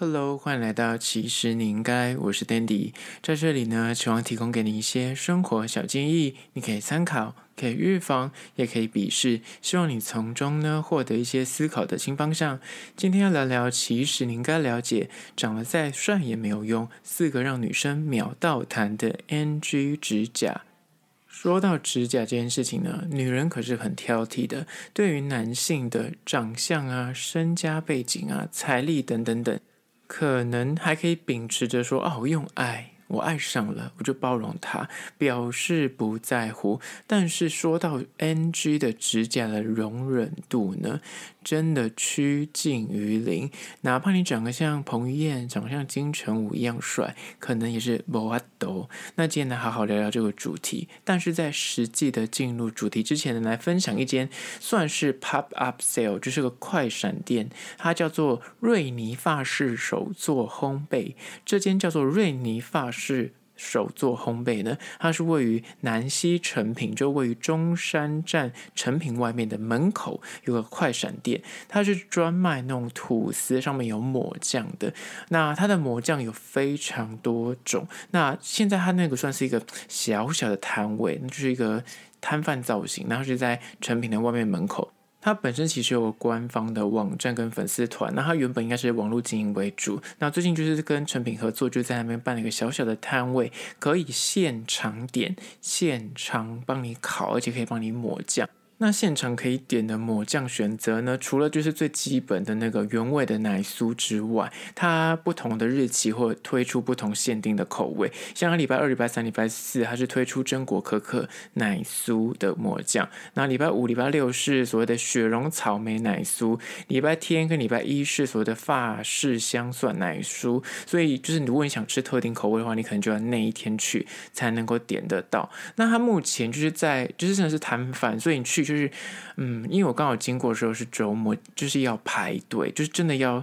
Hello，欢迎来到其实你应该，我是 Dandy，在这里呢，希望提供给你一些生活小建议，你可以参考，可以预防，也可以鄙视，希望你从中呢获得一些思考的新方向。今天要聊聊，其实你应该了解，长得再帅也没有用，四个让女生秒到谈的 NG 指甲。说到指甲这件事情呢，女人可是很挑剔的，对于男性的长相啊、身家背景啊、财力等等等。可能还可以秉持着说，哦，用爱。我爱上了，我就包容他，表示不在乎。但是说到 NG 的指甲的容忍度呢，真的趋近于零。哪怕你长得像彭于晏，长得像金城武一样帅，可能也是无法度。那今天来好好聊聊这个主题。但是在实际的进入主题之前呢，来分享一间算是 pop up sale，就是个快闪店，它叫做瑞尼发饰手作烘焙。这间叫做瑞尼发。是手作烘焙呢，它是位于南西成品，就位于中山站成品外面的门口有个快闪店，它是专卖那种吐司上面有抹酱的。那它的抹酱有非常多种。那现在它那个算是一个小小的摊位，那就是一个摊贩造型，然后是在成品的外面门口。它本身其实有官方的网站跟粉丝团，那它原本应该是网络经营为主，那最近就是跟成品合作，就在那边办了一个小小的摊位，可以现场点、现场帮你烤，而且可以帮你抹酱。那现场可以点的抹酱选择呢，除了就是最基本的那个原味的奶酥之外，它不同的日期会推出不同限定的口味。像礼拜二、礼拜三、礼拜四，它是推出榛果可可奶酥的抹酱。那礼拜五、礼拜六是所谓的雪绒草莓奶酥。礼拜天跟礼拜一是所谓的法式香蒜奶酥。所以就是如果你想吃特定口味的话，你可能就要那一天去才能够点得到。那它目前就是在就是真的是摊贩，所以你去。就是，嗯，因为我刚好经过的时候是周末，就是要排队，就是真的要，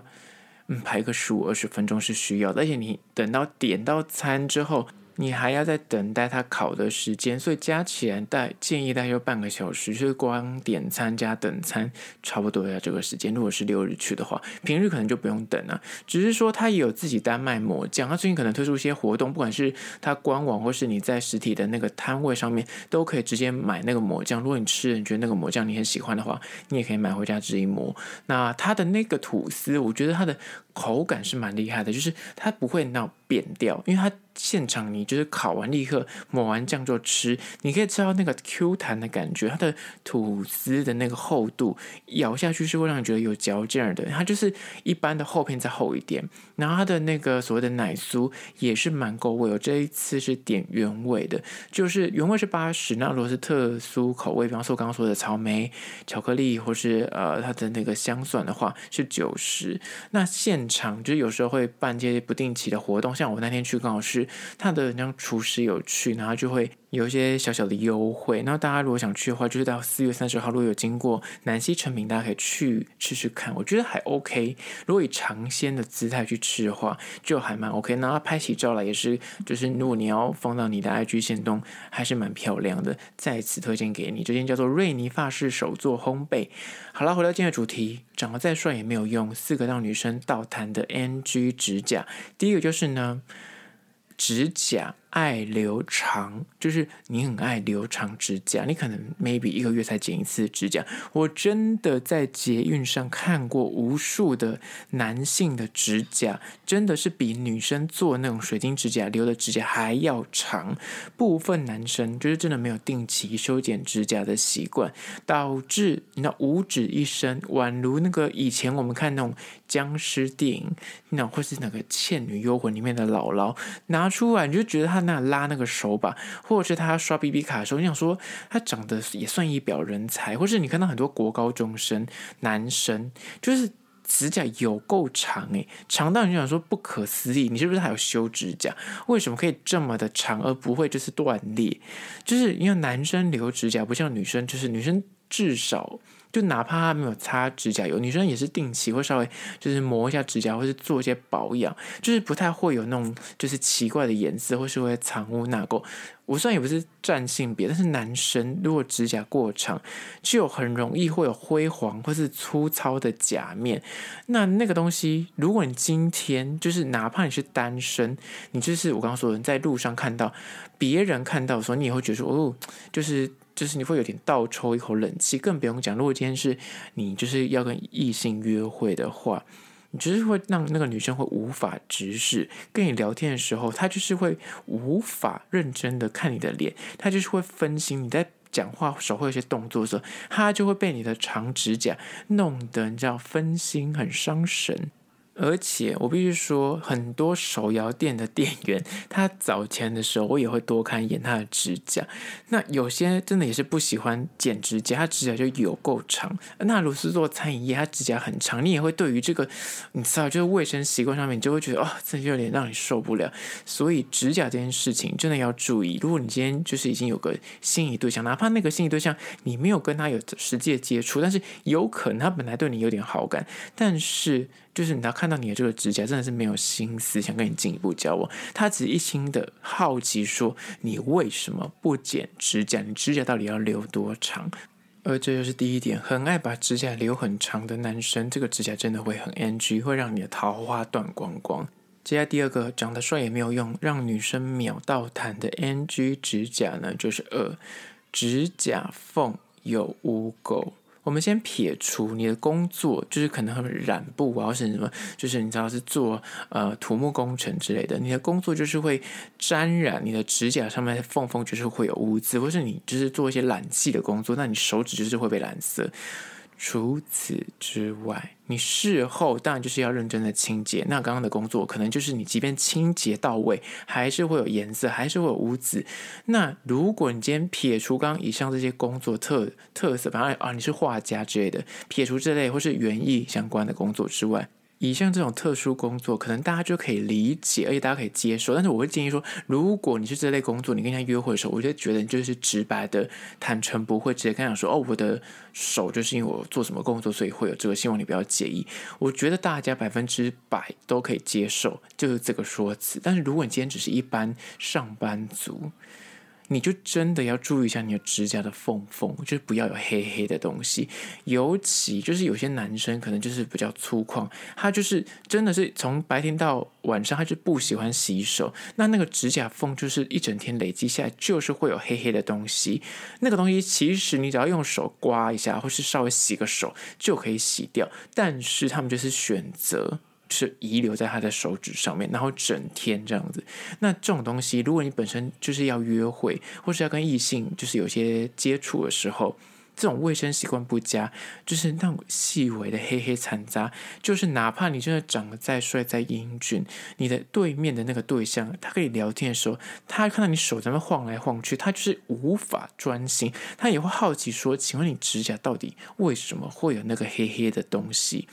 嗯，排个十五二十分钟是需要，而且你等到点到餐之后。你还要再等待它烤的时间，所以加起来大建议大概有半个小时，就是光点餐加等餐差不多要这个时间。如果是六日去的话，平日可能就不用等了。只是说它也有自己单卖抹酱，它最近可能推出一些活动，不管是它官网或是你在实体的那个摊位上面，都可以直接买那个抹酱。如果你吃你觉得那个抹酱你很喜欢的话，你也可以买回家自己抹。那它的那个吐司，我觉得它的口感是蛮厉害的，就是它不会那扁掉，因为它。现场你就是烤完立刻抹完酱就吃，你可以吃到那个 Q 弹的感觉，它的吐司的那个厚度咬下去是会让你觉得有嚼劲儿的。它就是一般的厚片再厚一点，然后它的那个所谓的奶酥也是蛮够味。我这一次是点原味的，就是原味是八十，那如果是特殊口味，比方说我刚刚说的草莓、巧克力或是呃它的那个香蒜的话是九十。那现场就是有时候会办这些不定期的活动，像我那天去刚好是。他的那厨师有去，然后就会有一些小小的优惠。那大家如果想去的话，就是到四月三十号，如果有经过南西诚品，大家可以去吃吃看。我觉得还 OK。如果以尝鲜的姿态去吃的话，就还蛮 OK。那他拍起照来也是，就是如果你要放到你的 IG 线动，还是蛮漂亮的。再次推荐给你，这间叫做瑞尼法式手作烘焙。好了，回到今天的主题，长得再帅也没有用，四个让女生倒谈的 NG 指甲。第一个就是呢。指甲。爱留长，就是你很爱留长指甲，你可能 maybe 一个月才剪一次指甲。我真的在捷运上看过无数的男性的指甲，真的是比女生做那种水晶指甲留的指甲还要长。部分男生就是真的没有定期修剪指甲的习惯，导致那五指一伸，宛如那个以前我们看那种僵尸电影，那或是那个《倩女幽魂》里面的姥姥拿出来，你就觉得他。那拉那个手把，或者是他刷 BB 卡的时候，你想说他长得也算一表人才，或是你看到很多国高中生男生，就是指甲有够长诶，长到你就想说不可思议，你是不是还有修指甲？为什么可以这么的长而不会就是断裂？就是因为男生留指甲不像女生，就是女生至少。就哪怕他没有擦指甲油，女生也是定期会稍微就是磨一下指甲，或是做一些保养，就是不太会有那种就是奇怪的颜色，或是会藏污纳垢。我虽然也不是占性别，但是男生如果指甲过长，就很容易会有灰黄或是粗糙的甲面。那那个东西，如果你今天就是哪怕你是单身，你就是我刚刚说的，在路上看到别人看到的时候，你也会觉得说哦，就是就是你会有点倒抽一口冷气。更不用讲，如果今天是你就是要跟异性约会的话。你就是会让那个女生会无法直视，跟你聊天的时候，她就是会无法认真的看你的脸，她就是会分心。你在讲话手会有些动作的时候，她就会被你的长指甲弄得你知道分心，很伤神。而且我必须说，很多手摇店的店员，他早前的时候，我也会多看一眼他的指甲。那有些真的也是不喜欢剪指甲，他指甲就有够长。那如果是做餐饮业，他指甲很长，你也会对于这个，你知道，就是卫生习惯上面，你就会觉得哦，这就有点让你受不了。所以指甲这件事情真的要注意。如果你今天就是已经有个心仪对象，哪怕那个心仪对象你没有跟他有实际的接触，但是有可能他本来对你有点好感，但是。就是你要看看到你的这个指甲，真的是没有心思想跟你进一步交往，他只一心的好奇，说你为什么不剪指甲？你指甲到底要留多长？而这就是第一点，很爱把指甲留很长的男生，这个指甲真的会很 NG，会让你的桃花断光光。接下来第二个，长得帅也没有用，让女生秒到弹的 NG 指甲呢，就是二，指甲缝有污垢。我们先撇除你的工作，就是可能染布啊，或是什么，就是你知道是做呃土木工程之类的，你的工作就是会沾染你的指甲上面的缝缝，就是会有污渍，或是你就是做一些染剂的工作，那你手指就是会被染色。除此之外，你事后当然就是要认真的清洁。那刚刚的工作可能就是你即便清洁到位，还是会有颜色，还是会有污渍。那如果你今天撇除刚刚以上这些工作特特色，反而啊你是画家之类的，撇除这类或是园艺相关的工作之外。以像这种特殊工作，可能大家就可以理解，而且大家可以接受。但是我会建议说，如果你是这类工作，你跟人家约会的时候，我就觉得你就是直白的、坦诚，不会直接跟他说：“哦，我的手就是因为我做什么工作，所以会有这个，希望你不要介意。”我觉得大家百分之百都可以接受，就是这个说辞。但是如果你今天只是一般上班族，你就真的要注意一下你的指甲的缝缝，就是不要有黑黑的东西。尤其就是有些男生可能就是比较粗犷，他就是真的是从白天到晚上，他就不喜欢洗手。那那个指甲缝就是一整天累积下来，就是会有黑黑的东西。那个东西其实你只要用手刮一下，或是稍微洗个手就可以洗掉。但是他们就是选择。是遗留在他的手指上面，然后整天这样子。那这种东西，如果你本身就是要约会，或是要跟异性就是有些接触的时候，这种卫生习惯不佳，就是那种细微的黑黑残渣，就是哪怕你真的长得再帅再英俊，你的对面的那个对象，他跟你聊天的时候，他看到你手在那晃来晃去，他就是无法专心，他也会好奇说：“请问你指甲到底为什么会有那个黑黑的东西？”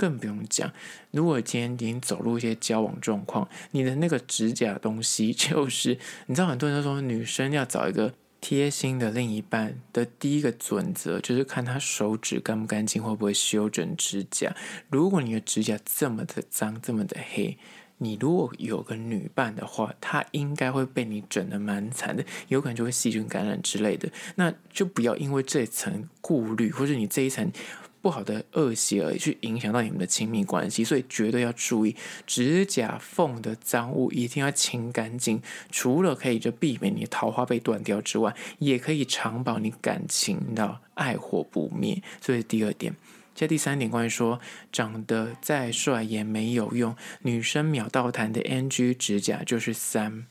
更不用讲，如果今天已经走入一些交往状况，你的那个指甲东西，就是你知道，很多人都说女生要找一个贴心的另一半的第一个准则，就是看他手指干不干净，会不会修整指甲。如果你的指甲这么的脏，这么的黑，你如果有个女伴的话，她应该会被你整得蛮惨的，有可能就会细菌感染之类的。那就不要因为这一层顾虑，或者你这一层。不好的恶习而已去影响到你们的亲密关系，所以绝对要注意指甲缝的脏物一定要清干净。除了可以就避免你桃花被断掉之外，也可以长保你感情的爱火不灭。所以第二点，接第三点，关于说长得再帅也没有用，女生秒到弹的 NG 指甲就是三。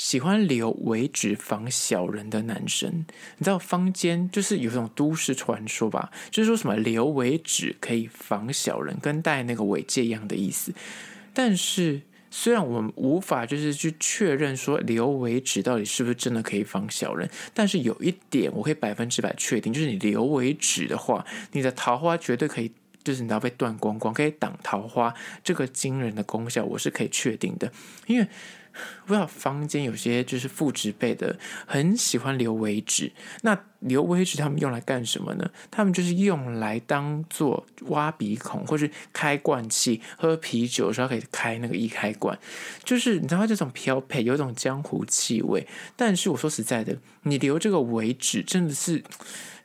喜欢留尾指防小人的男生，你知道坊间就是有一种都市传说吧？就是说什么留尾指可以防小人，跟戴那个尾戒一样的意思。但是虽然我们无法就是去确认说留尾指到底是不是真的可以防小人，但是有一点我可以百分之百确定，就是你留尾指的话，你的桃花绝对可以就是你要被断光光，可以挡桃花，这个惊人的功效我是可以确定的，因为。不知道坊间有些就是父执辈的很喜欢留尾纸，那留尾纸他们用来干什么呢？他们就是用来当做挖鼻孔或是开罐器，喝啤酒的时候可以开那个易开罐，就是你知道这种标配有一种江湖气味。但是我说实在的，你留这个尾纸真的是。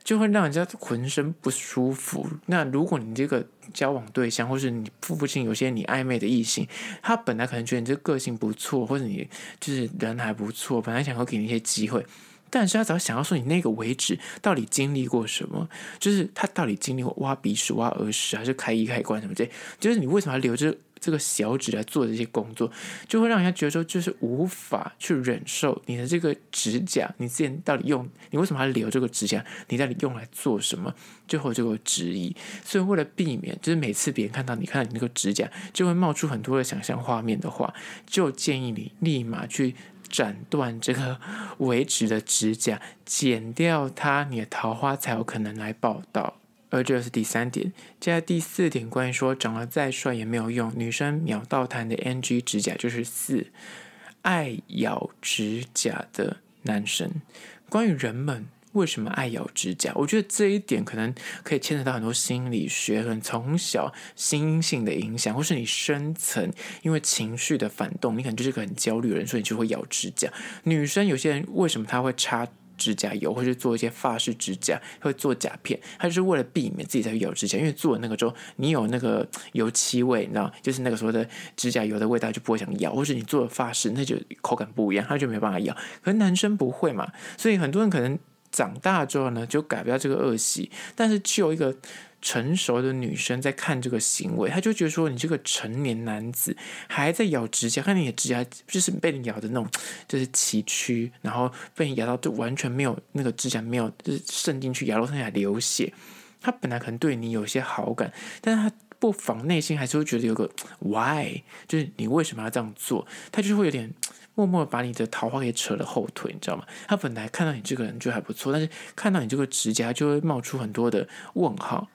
就会让人家浑身不舒服。那如果你这个交往对象，或是你附近有些你暧昧的异性，他本来可能觉得你这个个性不错，或者你就是人还不错，本来想要给你一些机会，但是他只要想要说你那个为止到底经历过什么，就是他到底经历过挖鼻屎、挖耳屎，还是开一开关什么这，就是你为什么要留着？这个小指来做这些工作，就会让人家觉得说，就是无法去忍受你的这个指甲，你之前到底用，你为什么还留这个指甲？你到底用来做什么？最后就会质疑。所以为了避免，就是每次别人看到你看到你那个指甲，就会冒出很多的想象画面的话，就建议你立马去斩断这个 尾指的指甲，剪掉它，你的桃花才有可能来报道。而这是第三点，接下来第四点，关于说长得再帅也没有用，女生秒到弹的 NG 指甲就是四，爱咬指甲的男生。关于人们为什么爱咬指甲，我觉得这一点可能可以牵扯到很多心理学，可能从小心性的影响，或是你深层因为情绪的反动，你可能就是个很焦虑的人，所以你就会咬指甲。女生有些人为什么她会插？指甲油，或者做一些发饰指甲，会做甲片，他就是为了避免自己在咬指甲，因为做了那个之后，你有那个油漆味，你知道，就是那个时候的指甲油的味道就不会想咬，或者你做了发饰，那就口感不一样，他就没办法咬。可是男生不会嘛，所以很多人可能长大之后呢，就改不掉这个恶习，但是就一个。成熟的女生在看这个行为，她就觉得说，你这个成年男子还在咬指甲，看你的指甲就是被你咬的那种，就是崎岖，然后被你咬到就完全没有那个指甲没有就是渗进去，咬到剩下流血。他本来可能对你有些好感，但是他不妨内心还是会觉得有个 why，就是你为什么要这样做？他就会有点默默把你的桃花给扯了后腿，你知道吗？他本来看到你这个人就还不错，但是看到你这个指甲就会冒出很多的问号。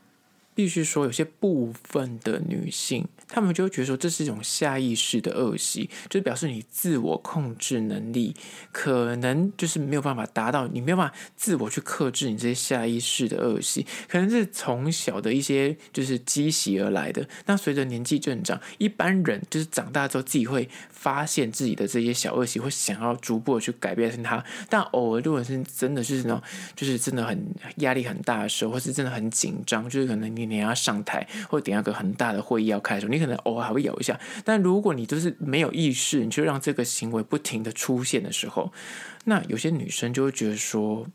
必须说，有些部分的女性，他们就会觉得说，这是一种下意识的恶习，就是表示你自我控制能力可能就是没有办法达到，你没有办法自我去克制你这些下意识的恶习，可能是从小的一些就是积习而来的。那随着年纪增长，一般人就是长大之后自己会发现自己的这些小恶习，会想要逐步的去改变它。但偶尔如果是真的是那种，就是真的很压力很大的时候，或是真的很紧张，就是可能你。你要上台，或者等下个很大的会议要开的时候，你可能偶尔还会咬一下。但如果你就是没有意识，你就让这个行为不停的出现的时候，那有些女生就会觉得说，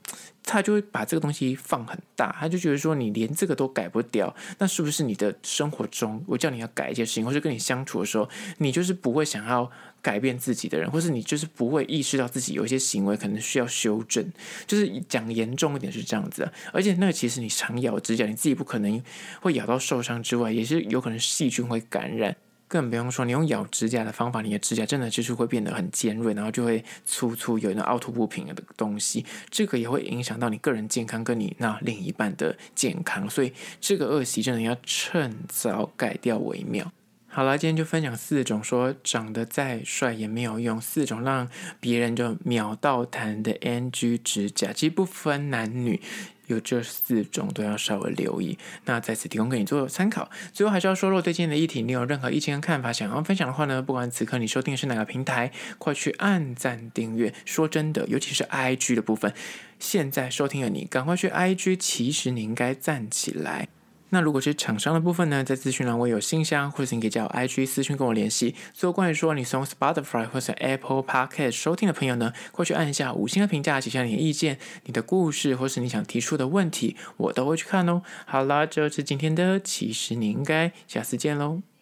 她就会把这个东西放很大，她就觉得说，你连这个都改不掉，那是不是你的生活中，我叫你要改一些事情，或者跟你相处的时候，你就是不会想要改变自己的人，或是你就是不会意识到自己有一些行为可能需要修正，就是讲严重一点是这样子。而且那个其实你常咬指甲，你自己不可能会咬到受伤之外，也是有可能细菌会感染。更不用说，你用咬指甲的方法，你的指甲真的就是会变得很尖锐，然后就会粗粗有那凹凸不平的东西，这个也会影响到你个人健康跟你那另一半的健康，所以这个恶习真的要趁早改掉为妙。好了，今天就分享四种说长得再帅也没有用，四种让别人就秒到弹的 NG 指甲，其实不分男女。有这四种都要稍微留意，那在此提供给你做参考。最后还是要说，如果对今天的议题你有任何意见跟看法想要分享的话呢，不管此刻你收听的是哪个平台，快去按赞订阅。说真的，尤其是 IG 的部分，现在收听的你赶快去 IG，其实你应该站起来。那如果是厂商的部分呢，在资讯栏我有信箱，或者你可以加我 IG 私讯跟我联系。最后关于说你从 Spotify 或者 Apple Podcast 收听的朋友呢，快去按一下五星的评价，写下你的意见、你的故事，或是你想提出的问题，我都会去看哦。好啦，这就是今天的，其实你应该下次见喽。